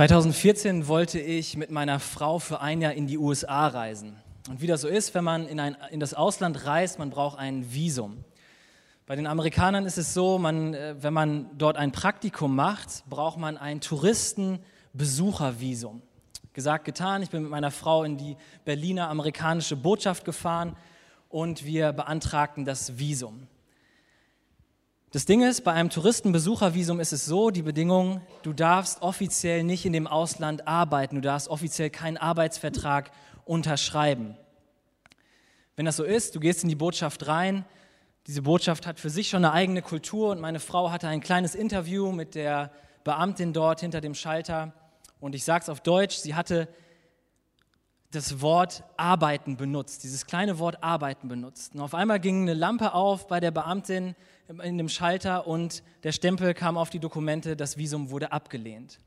2014 wollte ich mit meiner Frau für ein Jahr in die USA reisen. Und wie das so ist, wenn man in, ein, in das Ausland reist, man braucht ein Visum. Bei den Amerikanern ist es so, man, äh, wenn man dort ein Praktikum macht, braucht man ein Touristenbesuchervisum. Gesagt, getan, ich bin mit meiner Frau in die Berliner amerikanische Botschaft gefahren und wir beantragten das Visum. Das Ding ist, bei einem Touristenbesuchervisum ist es so, die Bedingung, du darfst offiziell nicht in dem Ausland arbeiten, du darfst offiziell keinen Arbeitsvertrag unterschreiben. Wenn das so ist, du gehst in die Botschaft rein, diese Botschaft hat für sich schon eine eigene Kultur und meine Frau hatte ein kleines Interview mit der Beamtin dort hinter dem Schalter. Und ich sage es auf Deutsch, sie hatte das Wort arbeiten benutzt, dieses kleine Wort arbeiten benutzt. Und auf einmal ging eine Lampe auf bei der Beamtin in dem Schalter und der Stempel kam auf die Dokumente, das Visum wurde abgelehnt.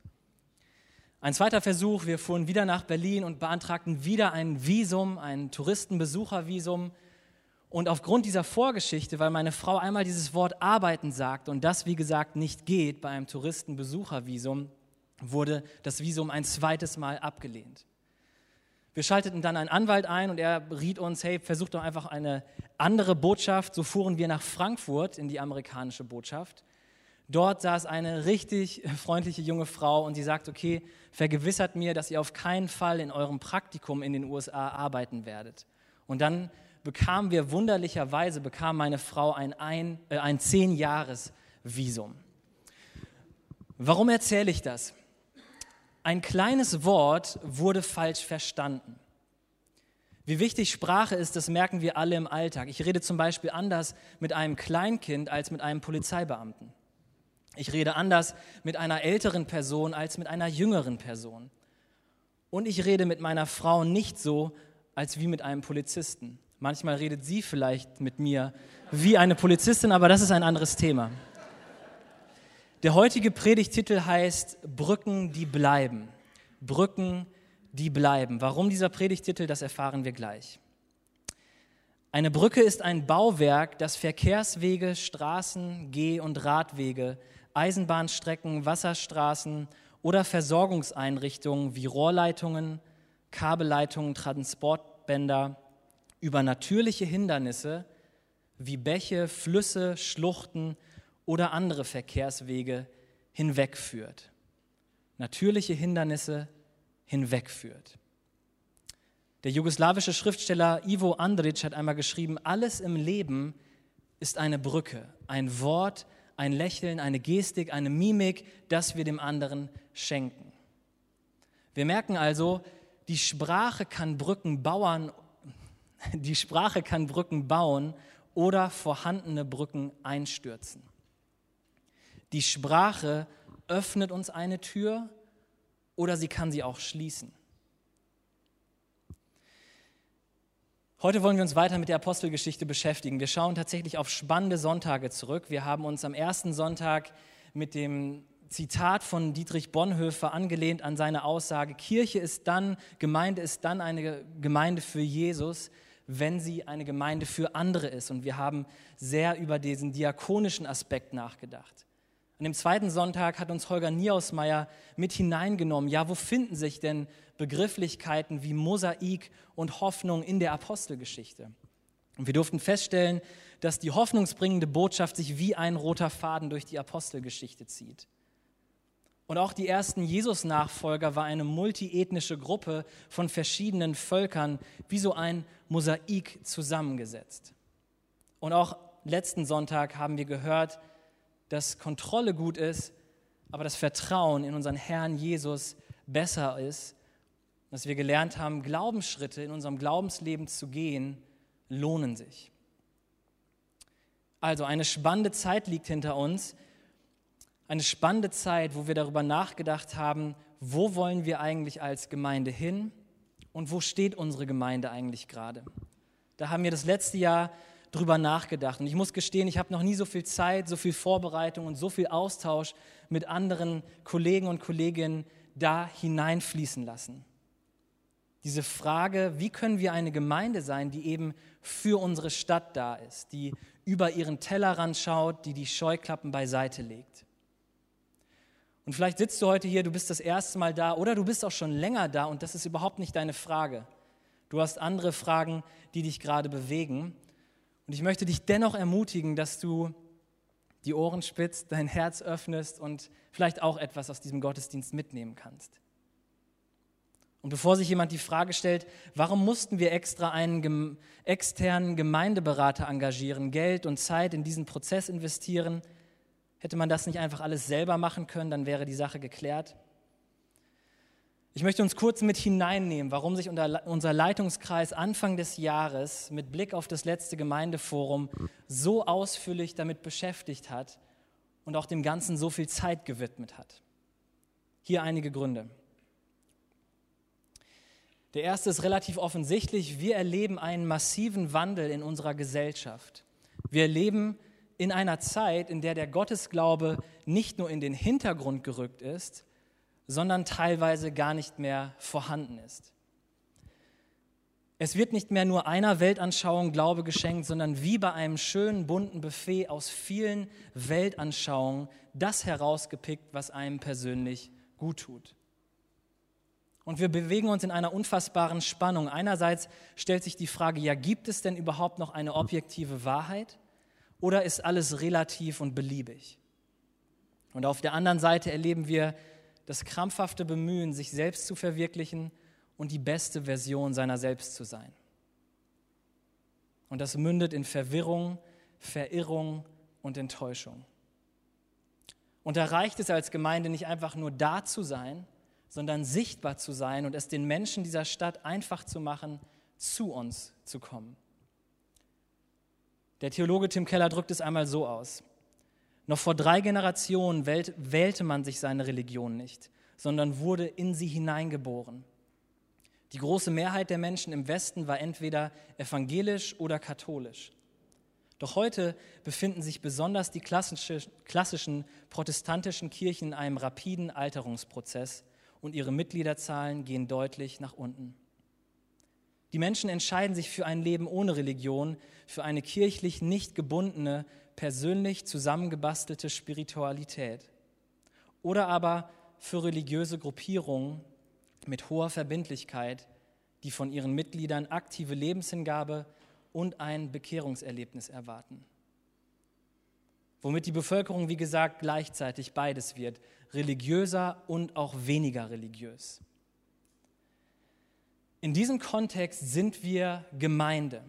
Ein zweiter Versuch, wir fuhren wieder nach Berlin und beantragten wieder ein Visum, ein Touristenbesuchervisum. Und aufgrund dieser Vorgeschichte, weil meine Frau einmal dieses Wort arbeiten sagt und das, wie gesagt, nicht geht bei einem Touristenbesuchervisum, wurde das Visum ein zweites Mal abgelehnt. Wir schalteten dann einen Anwalt ein und er riet uns, hey, versucht doch einfach eine andere Botschaft. So fuhren wir nach Frankfurt in die amerikanische Botschaft. Dort saß eine richtig freundliche junge Frau und sie sagt, okay, vergewissert mir, dass ihr auf keinen Fall in eurem Praktikum in den USA arbeiten werdet. Und dann bekamen wir wunderlicherweise, bekam meine Frau ein, ein, äh, ein Zehn-Jahres-Visum. Warum erzähle ich das? Ein kleines Wort wurde falsch verstanden. Wie wichtig Sprache ist, das merken wir alle im Alltag. Ich rede zum Beispiel anders mit einem Kleinkind als mit einem Polizeibeamten. Ich rede anders mit einer älteren Person als mit einer jüngeren Person. Und ich rede mit meiner Frau nicht so, als wie mit einem Polizisten. Manchmal redet sie vielleicht mit mir wie eine Polizistin, aber das ist ein anderes Thema. Der heutige Predigtitel heißt Brücken, die bleiben. Brücken, die bleiben. Warum dieser Predigtitel, das erfahren wir gleich. Eine Brücke ist ein Bauwerk, das Verkehrswege, Straßen, Geh- und Radwege, Eisenbahnstrecken, Wasserstraßen oder Versorgungseinrichtungen wie Rohrleitungen, Kabelleitungen, Transportbänder über natürliche Hindernisse wie Bäche, Flüsse, Schluchten oder andere Verkehrswege hinwegführt. Natürliche Hindernisse hinwegführt. Der jugoslawische Schriftsteller Ivo Andrić hat einmal geschrieben, alles im Leben ist eine Brücke, ein Wort, ein Lächeln, eine Gestik, eine Mimik, das wir dem anderen schenken. Wir merken also, die Sprache kann Brücken bauen, die Sprache kann Brücken bauen oder vorhandene Brücken einstürzen. Die Sprache öffnet uns eine Tür oder sie kann sie auch schließen. Heute wollen wir uns weiter mit der Apostelgeschichte beschäftigen. Wir schauen tatsächlich auf spannende Sonntage zurück. Wir haben uns am ersten Sonntag mit dem Zitat von Dietrich Bonhoeffer angelehnt an seine Aussage, Kirche ist dann, Gemeinde ist dann eine Gemeinde für Jesus, wenn sie eine Gemeinde für andere ist. Und wir haben sehr über diesen diakonischen Aspekt nachgedacht. An dem zweiten Sonntag hat uns Holger Niehausmeier mit hineingenommen. Ja, wo finden sich denn Begrifflichkeiten wie Mosaik und Hoffnung in der Apostelgeschichte? Und wir durften feststellen, dass die hoffnungsbringende Botschaft sich wie ein roter Faden durch die Apostelgeschichte zieht. Und auch die ersten Jesus-Nachfolger war eine multiethnische Gruppe von verschiedenen Völkern, wie so ein Mosaik zusammengesetzt. Und auch letzten Sonntag haben wir gehört, dass Kontrolle gut ist, aber das Vertrauen in unseren Herrn Jesus besser ist, dass wir gelernt haben, Glaubensschritte in unserem Glaubensleben zu gehen, lohnen sich. Also eine spannende Zeit liegt hinter uns, eine spannende Zeit, wo wir darüber nachgedacht haben, wo wollen wir eigentlich als Gemeinde hin und wo steht unsere Gemeinde eigentlich gerade. Da haben wir das letzte Jahr drüber nachgedacht. Und ich muss gestehen, ich habe noch nie so viel Zeit, so viel Vorbereitung und so viel Austausch mit anderen Kollegen und Kolleginnen da hineinfließen lassen. Diese Frage, wie können wir eine Gemeinde sein, die eben für unsere Stadt da ist, die über ihren Tellerrand schaut, die die Scheuklappen beiseite legt. Und vielleicht sitzt du heute hier, du bist das erste Mal da oder du bist auch schon länger da und das ist überhaupt nicht deine Frage. Du hast andere Fragen, die dich gerade bewegen. Und ich möchte dich dennoch ermutigen, dass du die Ohren spitzt, dein Herz öffnest und vielleicht auch etwas aus diesem Gottesdienst mitnehmen kannst. Und bevor sich jemand die Frage stellt, warum mussten wir extra einen externen Gemeindeberater engagieren, Geld und Zeit in diesen Prozess investieren, hätte man das nicht einfach alles selber machen können, dann wäre die Sache geklärt. Ich möchte uns kurz mit hineinnehmen, warum sich unser Leitungskreis Anfang des Jahres mit Blick auf das letzte Gemeindeforum so ausführlich damit beschäftigt hat und auch dem Ganzen so viel Zeit gewidmet hat. Hier einige Gründe. Der erste ist relativ offensichtlich. Wir erleben einen massiven Wandel in unserer Gesellschaft. Wir erleben in einer Zeit, in der der Gottesglaube nicht nur in den Hintergrund gerückt ist, sondern teilweise gar nicht mehr vorhanden ist. Es wird nicht mehr nur einer Weltanschauung Glaube geschenkt, sondern wie bei einem schönen bunten Buffet aus vielen Weltanschauungen das herausgepickt, was einem persönlich gut tut. Und wir bewegen uns in einer unfassbaren Spannung. Einerseits stellt sich die Frage, ja, gibt es denn überhaupt noch eine objektive Wahrheit oder ist alles relativ und beliebig? Und auf der anderen Seite erleben wir das krampfhafte Bemühen, sich selbst zu verwirklichen und die beste Version seiner selbst zu sein. Und das mündet in Verwirrung, Verirrung und Enttäuschung. Und da reicht es als Gemeinde nicht einfach nur da zu sein, sondern sichtbar zu sein und es den Menschen dieser Stadt einfach zu machen, zu uns zu kommen. Der Theologe Tim Keller drückt es einmal so aus. Noch vor drei Generationen wählte man sich seine Religion nicht, sondern wurde in sie hineingeboren. Die große Mehrheit der Menschen im Westen war entweder evangelisch oder katholisch. Doch heute befinden sich besonders die klassischen protestantischen Kirchen in einem rapiden Alterungsprozess und ihre Mitgliederzahlen gehen deutlich nach unten. Die Menschen entscheiden sich für ein Leben ohne Religion, für eine kirchlich nicht gebundene, persönlich zusammengebastelte Spiritualität oder aber für religiöse Gruppierungen mit hoher Verbindlichkeit, die von ihren Mitgliedern aktive Lebenshingabe und ein Bekehrungserlebnis erwarten. Womit die Bevölkerung, wie gesagt, gleichzeitig beides wird, religiöser und auch weniger religiös. In diesem Kontext sind wir Gemeinde.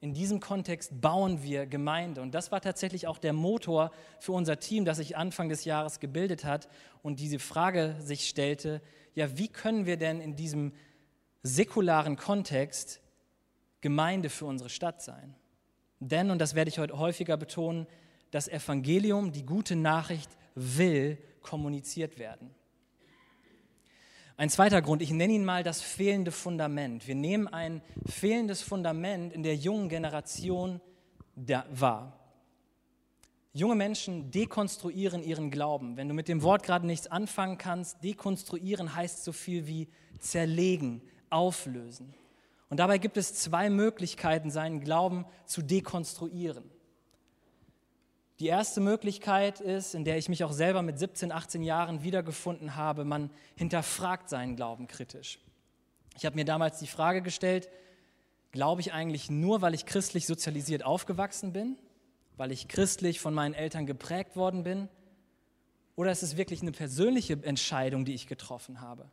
In diesem Kontext bauen wir Gemeinde. Und das war tatsächlich auch der Motor für unser Team, das sich Anfang des Jahres gebildet hat und diese Frage sich stellte, ja, wie können wir denn in diesem säkularen Kontext Gemeinde für unsere Stadt sein? Denn, und das werde ich heute häufiger betonen, das Evangelium, die gute Nachricht will kommuniziert werden. Ein zweiter Grund, ich nenne ihn mal das fehlende Fundament. Wir nehmen ein fehlendes Fundament in der jungen Generation wahr. Junge Menschen dekonstruieren ihren Glauben. Wenn du mit dem Wort gerade nichts anfangen kannst, dekonstruieren heißt so viel wie zerlegen, auflösen. Und dabei gibt es zwei Möglichkeiten, seinen Glauben zu dekonstruieren. Die erste Möglichkeit ist, in der ich mich auch selber mit 17, 18 Jahren wiedergefunden habe, man hinterfragt seinen Glauben kritisch. Ich habe mir damals die Frage gestellt, glaube ich eigentlich nur, weil ich christlich sozialisiert aufgewachsen bin, weil ich christlich von meinen Eltern geprägt worden bin, oder ist es wirklich eine persönliche Entscheidung, die ich getroffen habe?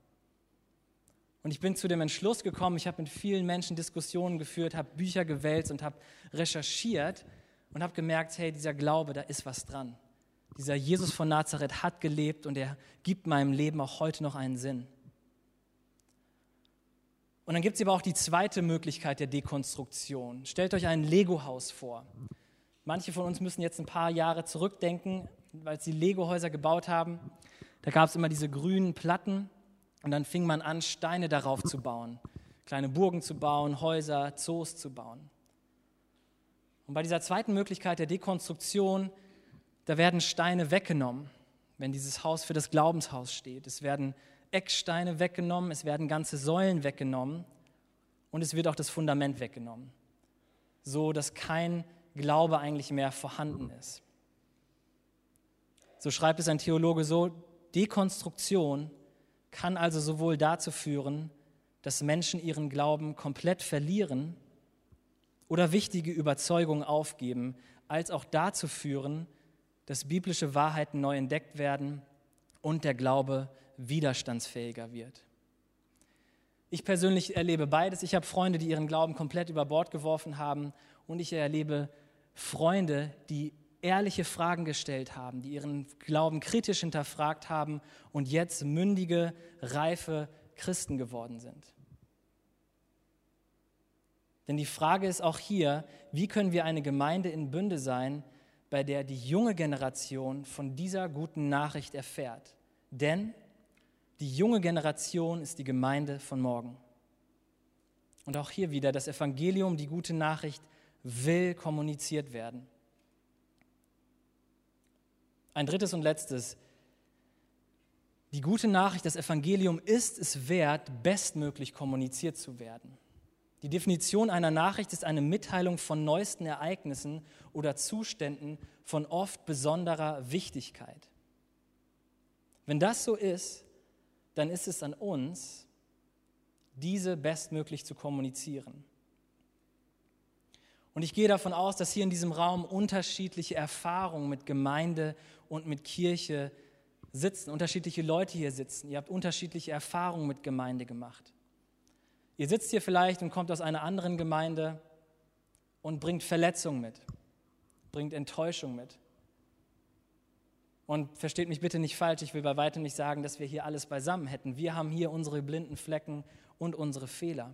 Und ich bin zu dem Entschluss gekommen, ich habe mit vielen Menschen Diskussionen geführt, habe Bücher gewälzt und habe recherchiert, und habe gemerkt, hey, dieser Glaube, da ist was dran. Dieser Jesus von Nazareth hat gelebt und er gibt meinem Leben auch heute noch einen Sinn. Und dann gibt es aber auch die zweite Möglichkeit der Dekonstruktion. Stellt euch ein Lego-Haus vor. Manche von uns müssen jetzt ein paar Jahre zurückdenken, weil sie Lego-Häuser gebaut haben. Da gab es immer diese grünen Platten und dann fing man an, Steine darauf zu bauen. Kleine Burgen zu bauen, Häuser, Zoos zu bauen. Und bei dieser zweiten Möglichkeit der Dekonstruktion, da werden Steine weggenommen, wenn dieses Haus für das Glaubenshaus steht. Es werden Ecksteine weggenommen, es werden ganze Säulen weggenommen und es wird auch das Fundament weggenommen, so dass kein Glaube eigentlich mehr vorhanden ist. So schreibt es ein Theologe so, Dekonstruktion kann also sowohl dazu führen, dass Menschen ihren Glauben komplett verlieren oder wichtige Überzeugungen aufgeben, als auch dazu führen, dass biblische Wahrheiten neu entdeckt werden und der Glaube widerstandsfähiger wird. Ich persönlich erlebe beides. Ich habe Freunde, die ihren Glauben komplett über Bord geworfen haben und ich erlebe Freunde, die ehrliche Fragen gestellt haben, die ihren Glauben kritisch hinterfragt haben und jetzt mündige, reife Christen geworden sind. Denn die Frage ist auch hier, wie können wir eine Gemeinde in Bünde sein, bei der die junge Generation von dieser guten Nachricht erfährt? Denn die junge Generation ist die Gemeinde von morgen. Und auch hier wieder, das Evangelium, die gute Nachricht, will kommuniziert werden. Ein drittes und letztes. Die gute Nachricht, das Evangelium ist es wert, bestmöglich kommuniziert zu werden. Die Definition einer Nachricht ist eine Mitteilung von neuesten Ereignissen oder Zuständen von oft besonderer Wichtigkeit. Wenn das so ist, dann ist es an uns, diese bestmöglich zu kommunizieren. Und ich gehe davon aus, dass hier in diesem Raum unterschiedliche Erfahrungen mit Gemeinde und mit Kirche sitzen, unterschiedliche Leute hier sitzen. Ihr habt unterschiedliche Erfahrungen mit Gemeinde gemacht. Ihr sitzt hier vielleicht und kommt aus einer anderen Gemeinde und bringt Verletzung mit, bringt Enttäuschung mit. Und versteht mich bitte nicht falsch, ich will bei weitem nicht sagen, dass wir hier alles beisammen hätten. Wir haben hier unsere blinden Flecken und unsere Fehler.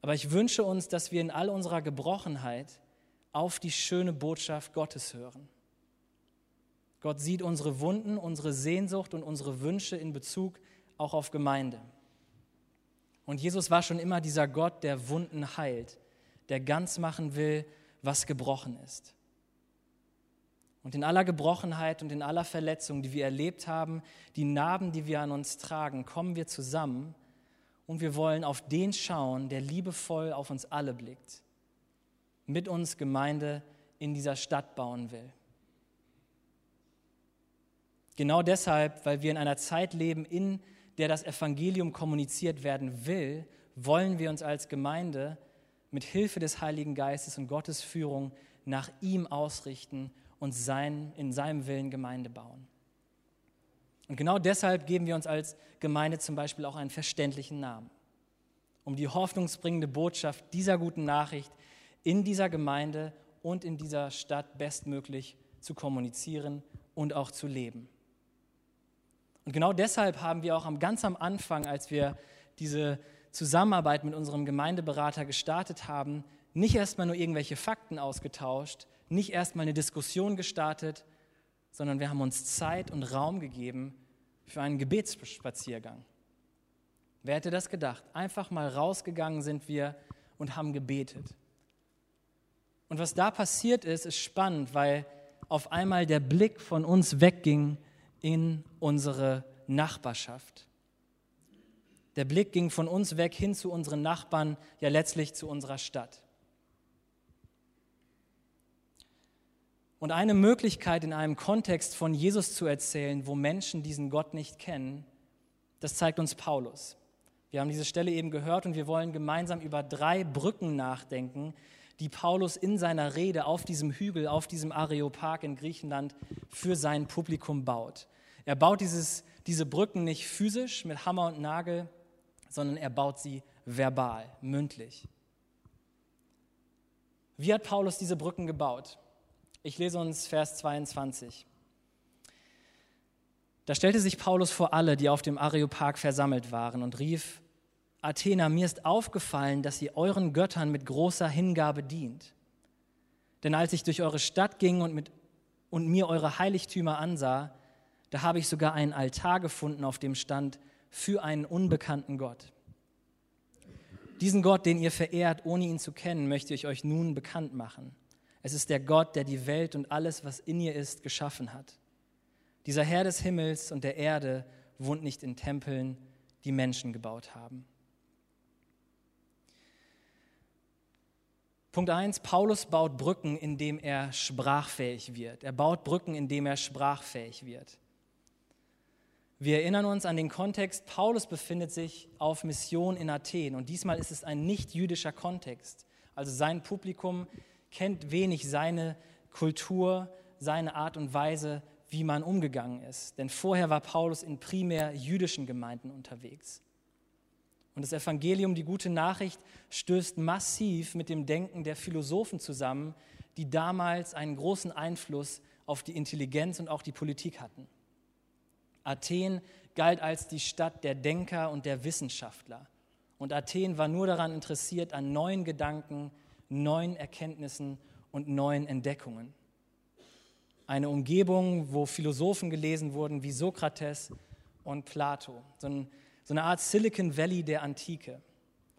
Aber ich wünsche uns, dass wir in all unserer Gebrochenheit auf die schöne Botschaft Gottes hören. Gott sieht unsere Wunden, unsere Sehnsucht und unsere Wünsche in Bezug auch auf Gemeinde. Und Jesus war schon immer dieser Gott, der Wunden heilt, der ganz machen will, was gebrochen ist. Und in aller Gebrochenheit und in aller Verletzung, die wir erlebt haben, die Narben, die wir an uns tragen, kommen wir zusammen und wir wollen auf den schauen, der liebevoll auf uns alle blickt, mit uns Gemeinde in dieser Stadt bauen will. Genau deshalb, weil wir in einer Zeit leben, in der das Evangelium kommuniziert werden will, wollen wir uns als Gemeinde mit Hilfe des Heiligen Geistes und Gottes Führung nach ihm ausrichten und sein, in seinem Willen Gemeinde bauen. Und genau deshalb geben wir uns als Gemeinde zum Beispiel auch einen verständlichen Namen, um die hoffnungsbringende Botschaft dieser guten Nachricht in dieser Gemeinde und in dieser Stadt bestmöglich zu kommunizieren und auch zu leben. Und genau deshalb haben wir auch am, ganz am Anfang, als wir diese Zusammenarbeit mit unserem Gemeindeberater gestartet haben, nicht erstmal nur irgendwelche Fakten ausgetauscht, nicht erstmal eine Diskussion gestartet, sondern wir haben uns Zeit und Raum gegeben für einen Gebetsspaziergang. Wer hätte das gedacht? Einfach mal rausgegangen sind wir und haben gebetet. Und was da passiert ist, ist spannend, weil auf einmal der Blick von uns wegging in unsere Nachbarschaft. Der Blick ging von uns weg hin zu unseren Nachbarn, ja letztlich zu unserer Stadt. Und eine Möglichkeit in einem Kontext von Jesus zu erzählen, wo Menschen diesen Gott nicht kennen, das zeigt uns Paulus. Wir haben diese Stelle eben gehört und wir wollen gemeinsam über drei Brücken nachdenken, die Paulus in seiner Rede auf diesem Hügel, auf diesem Areopag in Griechenland für sein Publikum baut. Er baut dieses, diese Brücken nicht physisch mit Hammer und Nagel, sondern er baut sie verbal, mündlich. Wie hat Paulus diese Brücken gebaut? Ich lese uns Vers 22. Da stellte sich Paulus vor alle, die auf dem Areopag versammelt waren, und rief, Athener, mir ist aufgefallen, dass ihr euren Göttern mit großer Hingabe dient. Denn als ich durch eure Stadt ging und, mit, und mir eure Heiligtümer ansah, da habe ich sogar einen Altar gefunden, auf dem stand für einen unbekannten Gott. Diesen Gott, den ihr verehrt, ohne ihn zu kennen, möchte ich euch nun bekannt machen. Es ist der Gott, der die Welt und alles, was in ihr ist, geschaffen hat. Dieser Herr des Himmels und der Erde wohnt nicht in Tempeln, die Menschen gebaut haben. Punkt 1, Paulus baut Brücken, indem er sprachfähig wird. Er baut Brücken, indem er sprachfähig wird. Wir erinnern uns an den Kontext, Paulus befindet sich auf Mission in Athen und diesmal ist es ein nicht-jüdischer Kontext. Also sein Publikum kennt wenig seine Kultur, seine Art und Weise, wie man umgegangen ist. Denn vorher war Paulus in primär jüdischen Gemeinden unterwegs. Und das Evangelium, die gute Nachricht, stößt massiv mit dem Denken der Philosophen zusammen, die damals einen großen Einfluss auf die Intelligenz und auch die Politik hatten. Athen galt als die Stadt der Denker und der Wissenschaftler. Und Athen war nur daran interessiert an neuen Gedanken, neuen Erkenntnissen und neuen Entdeckungen. Eine Umgebung, wo Philosophen gelesen wurden wie Sokrates und Plato. So ein so eine Art Silicon Valley der Antike.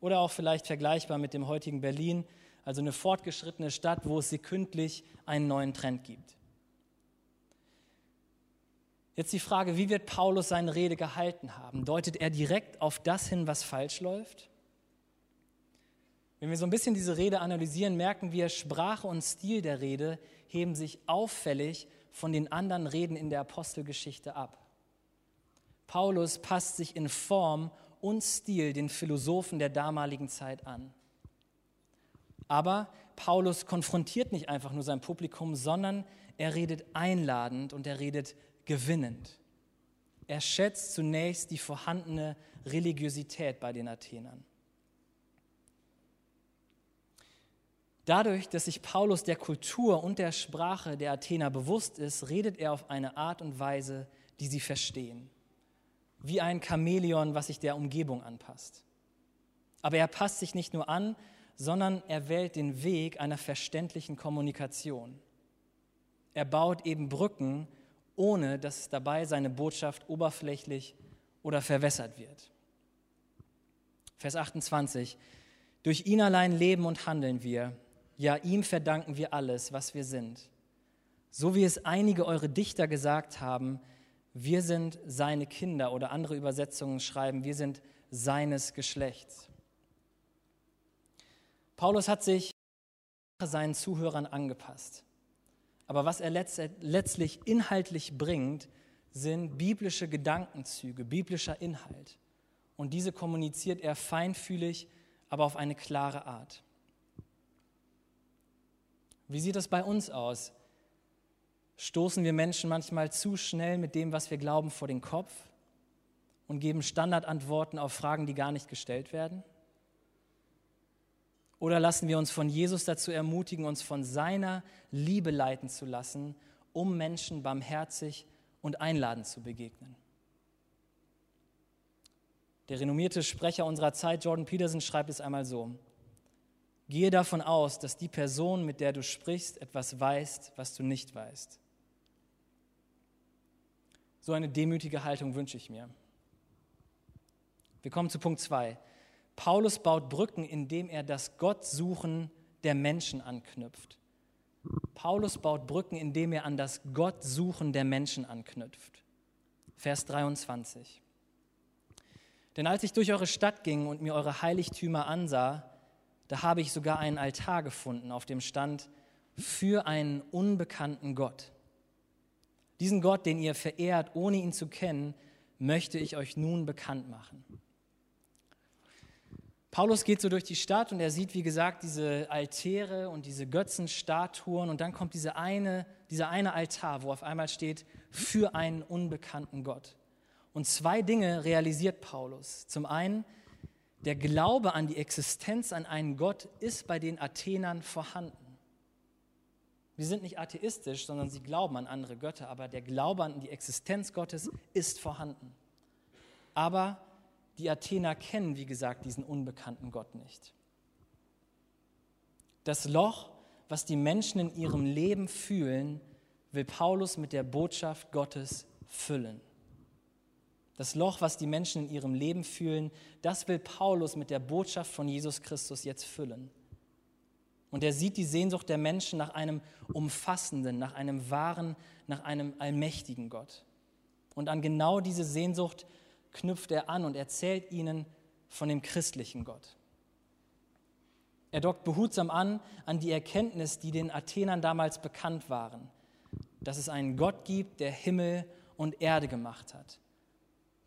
Oder auch vielleicht vergleichbar mit dem heutigen Berlin, also eine fortgeschrittene Stadt, wo es sekündlich einen neuen Trend gibt. Jetzt die Frage, wie wird Paulus seine Rede gehalten haben? Deutet er direkt auf das hin, was falsch läuft? Wenn wir so ein bisschen diese Rede analysieren, merken wir, Sprache und Stil der Rede heben sich auffällig von den anderen Reden in der Apostelgeschichte ab. Paulus passt sich in Form und Stil den Philosophen der damaligen Zeit an. Aber Paulus konfrontiert nicht einfach nur sein Publikum, sondern er redet einladend und er redet gewinnend. Er schätzt zunächst die vorhandene Religiosität bei den Athenern. Dadurch, dass sich Paulus der Kultur und der Sprache der Athener bewusst ist, redet er auf eine Art und Weise, die sie verstehen wie ein Chamäleon, was sich der Umgebung anpasst. Aber er passt sich nicht nur an, sondern er wählt den Weg einer verständlichen Kommunikation. Er baut eben Brücken, ohne dass dabei seine Botschaft oberflächlich oder verwässert wird. Vers 28. Durch ihn allein leben und handeln wir, ja ihm verdanken wir alles, was wir sind. So wie es einige eure Dichter gesagt haben, wir sind seine Kinder oder andere Übersetzungen schreiben, wir sind seines Geschlechts. Paulus hat sich seinen Zuhörern angepasst. Aber was er letztlich inhaltlich bringt, sind biblische Gedankenzüge, biblischer Inhalt. Und diese kommuniziert er feinfühlig, aber auf eine klare Art. Wie sieht das bei uns aus? Stoßen wir Menschen manchmal zu schnell mit dem, was wir glauben, vor den Kopf und geben Standardantworten auf Fragen, die gar nicht gestellt werden? Oder lassen wir uns von Jesus dazu ermutigen, uns von seiner Liebe leiten zu lassen, um Menschen barmherzig und einladend zu begegnen? Der renommierte Sprecher unserer Zeit, Jordan Peterson, schreibt es einmal so. Gehe davon aus, dass die Person, mit der du sprichst, etwas weiß, was du nicht weißt. So eine demütige Haltung wünsche ich mir. Wir kommen zu Punkt 2. Paulus baut Brücken, indem er das Gottsuchen der Menschen anknüpft. Paulus baut Brücken, indem er an das Gottsuchen der Menschen anknüpft. Vers 23. Denn als ich durch eure Stadt ging und mir eure Heiligtümer ansah, da habe ich sogar einen Altar gefunden, auf dem stand für einen unbekannten Gott. Diesen Gott, den ihr verehrt, ohne ihn zu kennen, möchte ich euch nun bekannt machen. Paulus geht so durch die Stadt und er sieht, wie gesagt, diese Altäre und diese Götzenstatuen und dann kommt diese eine, dieser eine Altar, wo auf einmal steht, für einen unbekannten Gott. Und zwei Dinge realisiert Paulus. Zum einen, der Glaube an die Existenz an einen Gott ist bei den Athenern vorhanden. Sie sind nicht atheistisch, sondern sie glauben an andere Götter, aber der Glaube an die Existenz Gottes ist vorhanden. Aber die Athener kennen, wie gesagt, diesen unbekannten Gott nicht. Das Loch, was die Menschen in ihrem Leben fühlen, will Paulus mit der Botschaft Gottes füllen. Das Loch, was die Menschen in ihrem Leben fühlen, das will Paulus mit der Botschaft von Jesus Christus jetzt füllen. Und er sieht die Sehnsucht der Menschen nach einem umfassenden, nach einem wahren, nach einem allmächtigen Gott. Und an genau diese Sehnsucht knüpft er an und erzählt ihnen von dem christlichen Gott. Er dockt behutsam an an die Erkenntnis, die den Athenern damals bekannt waren, dass es einen Gott gibt, der Himmel und Erde gemacht hat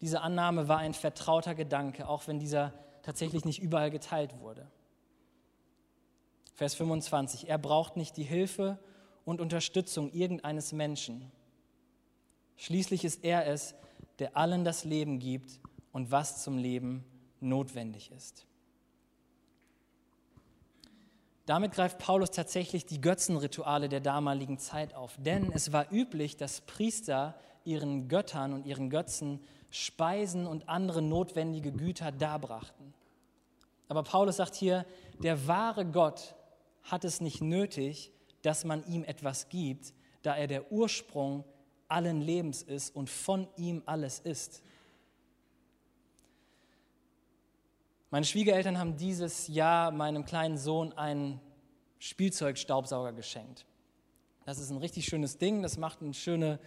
diese Annahme war ein vertrauter Gedanke, auch wenn dieser tatsächlich nicht überall geteilt wurde. Vers 25. Er braucht nicht die Hilfe und Unterstützung irgendeines Menschen. Schließlich ist er es, der allen das Leben gibt und was zum Leben notwendig ist. Damit greift Paulus tatsächlich die Götzenrituale der damaligen Zeit auf. Denn es war üblich, dass Priester ihren Göttern und ihren Götzen Speisen und andere notwendige Güter darbrachten. Aber Paulus sagt hier, der wahre Gott hat es nicht nötig, dass man ihm etwas gibt, da er der Ursprung allen Lebens ist und von ihm alles ist. Meine Schwiegereltern haben dieses Jahr meinem kleinen Sohn einen Spielzeugstaubsauger geschenkt. Das ist ein richtig schönes Ding, das macht eine schöne,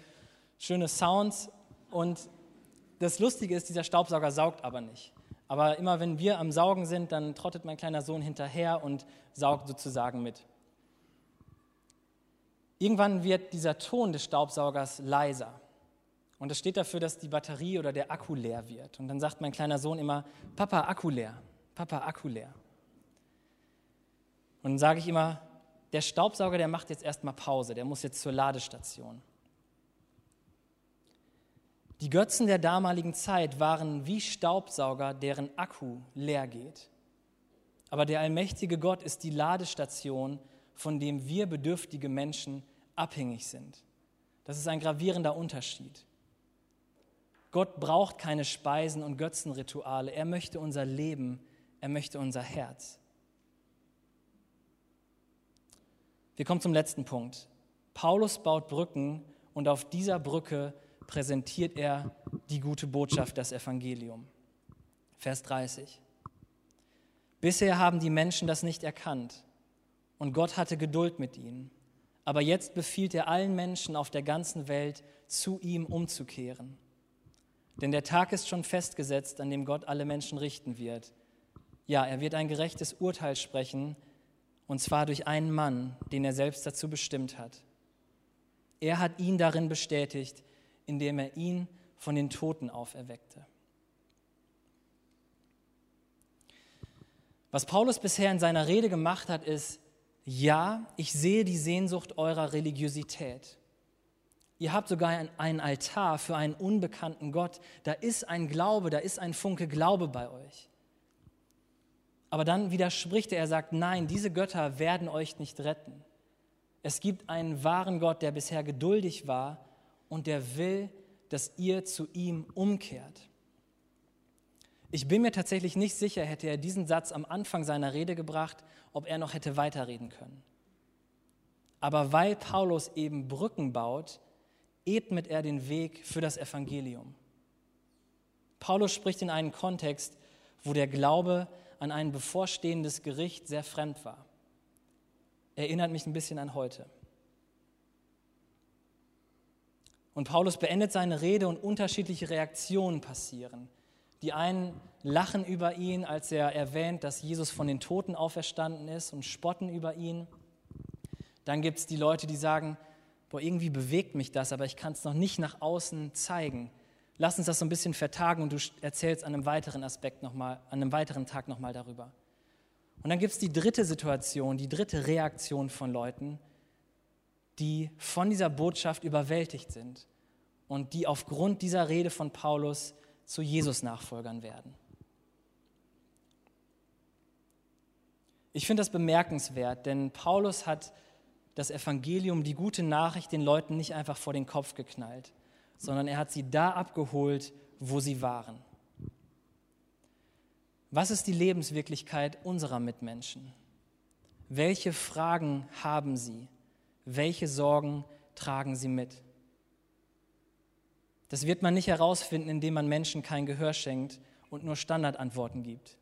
schöne Sounds und das Lustige ist, dieser Staubsauger saugt aber nicht. Aber immer wenn wir am Saugen sind, dann trottet mein kleiner Sohn hinterher und saugt sozusagen mit. Irgendwann wird dieser Ton des Staubsaugers leiser. Und das steht dafür, dass die Batterie oder der Akku leer wird. Und dann sagt mein kleiner Sohn immer, Papa, Akku leer, Papa, Akku leer. Und dann sage ich immer, der Staubsauger, der macht jetzt erstmal Pause, der muss jetzt zur Ladestation. Die Götzen der damaligen Zeit waren wie Staubsauger, deren Akku leer geht. Aber der allmächtige Gott ist die Ladestation, von dem wir bedürftige Menschen abhängig sind. Das ist ein gravierender Unterschied. Gott braucht keine Speisen und Götzenrituale. Er möchte unser Leben, er möchte unser Herz. Wir kommen zum letzten Punkt. Paulus baut Brücken und auf dieser Brücke präsentiert er die gute Botschaft, das Evangelium. Vers 30. Bisher haben die Menschen das nicht erkannt und Gott hatte Geduld mit ihnen. Aber jetzt befiehlt er allen Menschen auf der ganzen Welt, zu ihm umzukehren. Denn der Tag ist schon festgesetzt, an dem Gott alle Menschen richten wird. Ja, er wird ein gerechtes Urteil sprechen, und zwar durch einen Mann, den er selbst dazu bestimmt hat. Er hat ihn darin bestätigt, indem er ihn von den Toten auferweckte. Was Paulus bisher in seiner Rede gemacht hat, ist, ja, ich sehe die Sehnsucht eurer Religiosität. Ihr habt sogar einen Altar für einen unbekannten Gott. Da ist ein Glaube, da ist ein Funke Glaube bei euch. Aber dann widerspricht er, er sagt, nein, diese Götter werden euch nicht retten. Es gibt einen wahren Gott, der bisher geduldig war und der will, dass ihr zu ihm umkehrt. Ich bin mir tatsächlich nicht sicher, hätte er diesen Satz am Anfang seiner Rede gebracht, ob er noch hätte weiterreden können. Aber weil Paulus eben Brücken baut, ebnet er den Weg für das Evangelium. Paulus spricht in einen Kontext, wo der Glaube an ein bevorstehendes Gericht sehr fremd war. Erinnert mich ein bisschen an heute. Und Paulus beendet seine Rede und unterschiedliche Reaktionen passieren. Die einen lachen über ihn, als er erwähnt, dass Jesus von den Toten auferstanden ist und spotten über ihn. Dann gibt es die Leute, die sagen, boah, irgendwie bewegt mich das, aber ich kann es noch nicht nach außen zeigen. Lass uns das so ein bisschen vertagen und du erzählst an einem weiteren Aspekt nochmal, an einem weiteren Tag nochmal darüber. Und dann gibt es die dritte Situation, die dritte Reaktion von Leuten, die von dieser Botschaft überwältigt sind und die aufgrund dieser Rede von Paulus zu Jesus-Nachfolgern werden. Ich finde das bemerkenswert, denn Paulus hat das Evangelium, die gute Nachricht den Leuten nicht einfach vor den Kopf geknallt, sondern er hat sie da abgeholt, wo sie waren. Was ist die Lebenswirklichkeit unserer Mitmenschen? Welche Fragen haben sie? Welche Sorgen tragen sie mit? Das wird man nicht herausfinden, indem man Menschen kein Gehör schenkt und nur Standardantworten gibt.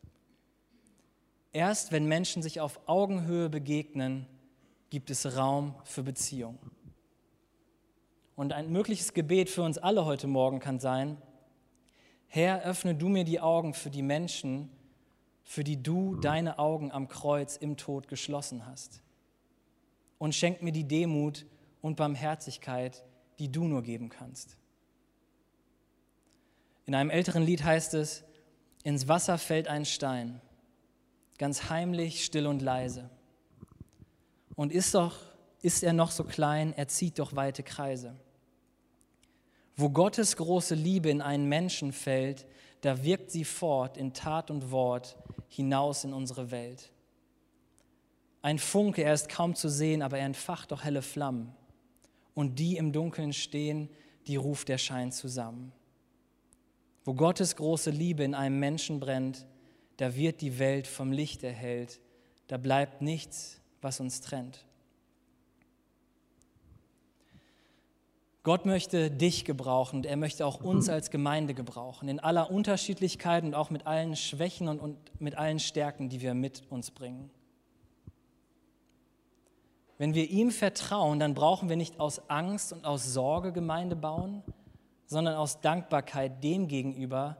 Erst wenn Menschen sich auf Augenhöhe begegnen, gibt es Raum für Beziehung. Und ein mögliches Gebet für uns alle heute Morgen kann sein, Herr, öffne du mir die Augen für die Menschen, für die du deine Augen am Kreuz im Tod geschlossen hast. Und schenk mir die Demut und Barmherzigkeit, die du nur geben kannst. In einem älteren Lied heißt es, ins Wasser fällt ein Stein, ganz heimlich, still und leise. Und ist doch, ist er noch so klein, er zieht doch weite Kreise. Wo Gottes große Liebe in einen Menschen fällt, da wirkt sie fort in Tat und Wort hinaus in unsere Welt. Ein Funke, er ist kaum zu sehen, aber er entfacht doch helle Flammen. Und die im Dunkeln stehen, die ruft der Schein zusammen. Wo Gottes große Liebe in einem Menschen brennt, da wird die Welt vom Licht erhellt, da bleibt nichts, was uns trennt. Gott möchte dich gebrauchen und er möchte auch uns als Gemeinde gebrauchen, in aller Unterschiedlichkeit und auch mit allen Schwächen und, und mit allen Stärken, die wir mit uns bringen. Wenn wir ihm vertrauen, dann brauchen wir nicht aus Angst und aus Sorge Gemeinde bauen, sondern aus Dankbarkeit dem gegenüber,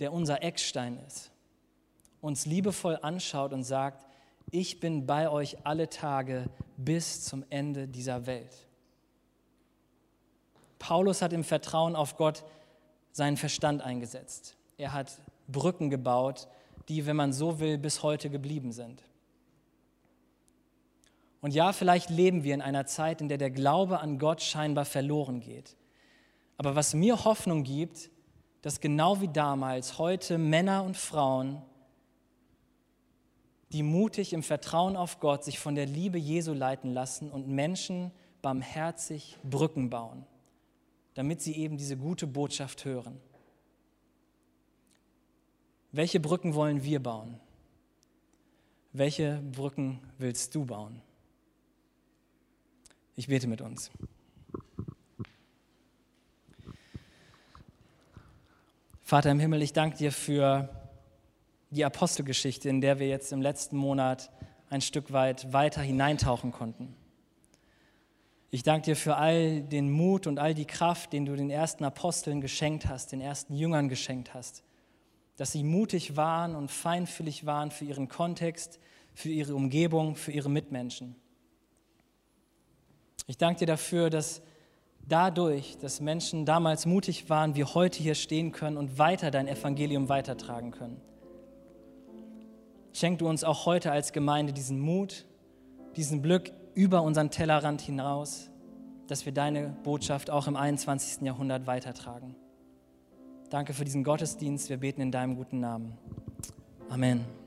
der unser Eckstein ist, uns liebevoll anschaut und sagt, ich bin bei euch alle Tage bis zum Ende dieser Welt. Paulus hat im Vertrauen auf Gott seinen Verstand eingesetzt. Er hat Brücken gebaut, die, wenn man so will, bis heute geblieben sind. Und ja, vielleicht leben wir in einer Zeit, in der der Glaube an Gott scheinbar verloren geht. Aber was mir Hoffnung gibt, dass genau wie damals heute Männer und Frauen, die mutig im Vertrauen auf Gott sich von der Liebe Jesu leiten lassen und Menschen barmherzig Brücken bauen damit sie eben diese gute Botschaft hören. Welche Brücken wollen wir bauen? Welche Brücken willst du bauen? Ich bete mit uns. Vater im Himmel, ich danke dir für die Apostelgeschichte, in der wir jetzt im letzten Monat ein Stück weit weiter hineintauchen konnten. Ich danke dir für all den Mut und all die Kraft, den du den ersten Aposteln geschenkt hast, den ersten Jüngern geschenkt hast. Dass sie mutig waren und feinfühlig waren für ihren Kontext, für ihre Umgebung, für ihre Mitmenschen. Ich danke dir dafür, dass dadurch, dass Menschen damals mutig waren, wir heute hier stehen können und weiter dein Evangelium weitertragen können. Schenk du uns auch heute als Gemeinde diesen Mut, diesen Glück, über unseren Tellerrand hinaus, dass wir deine Botschaft auch im 21. Jahrhundert weitertragen. Danke für diesen Gottesdienst. Wir beten in deinem guten Namen. Amen.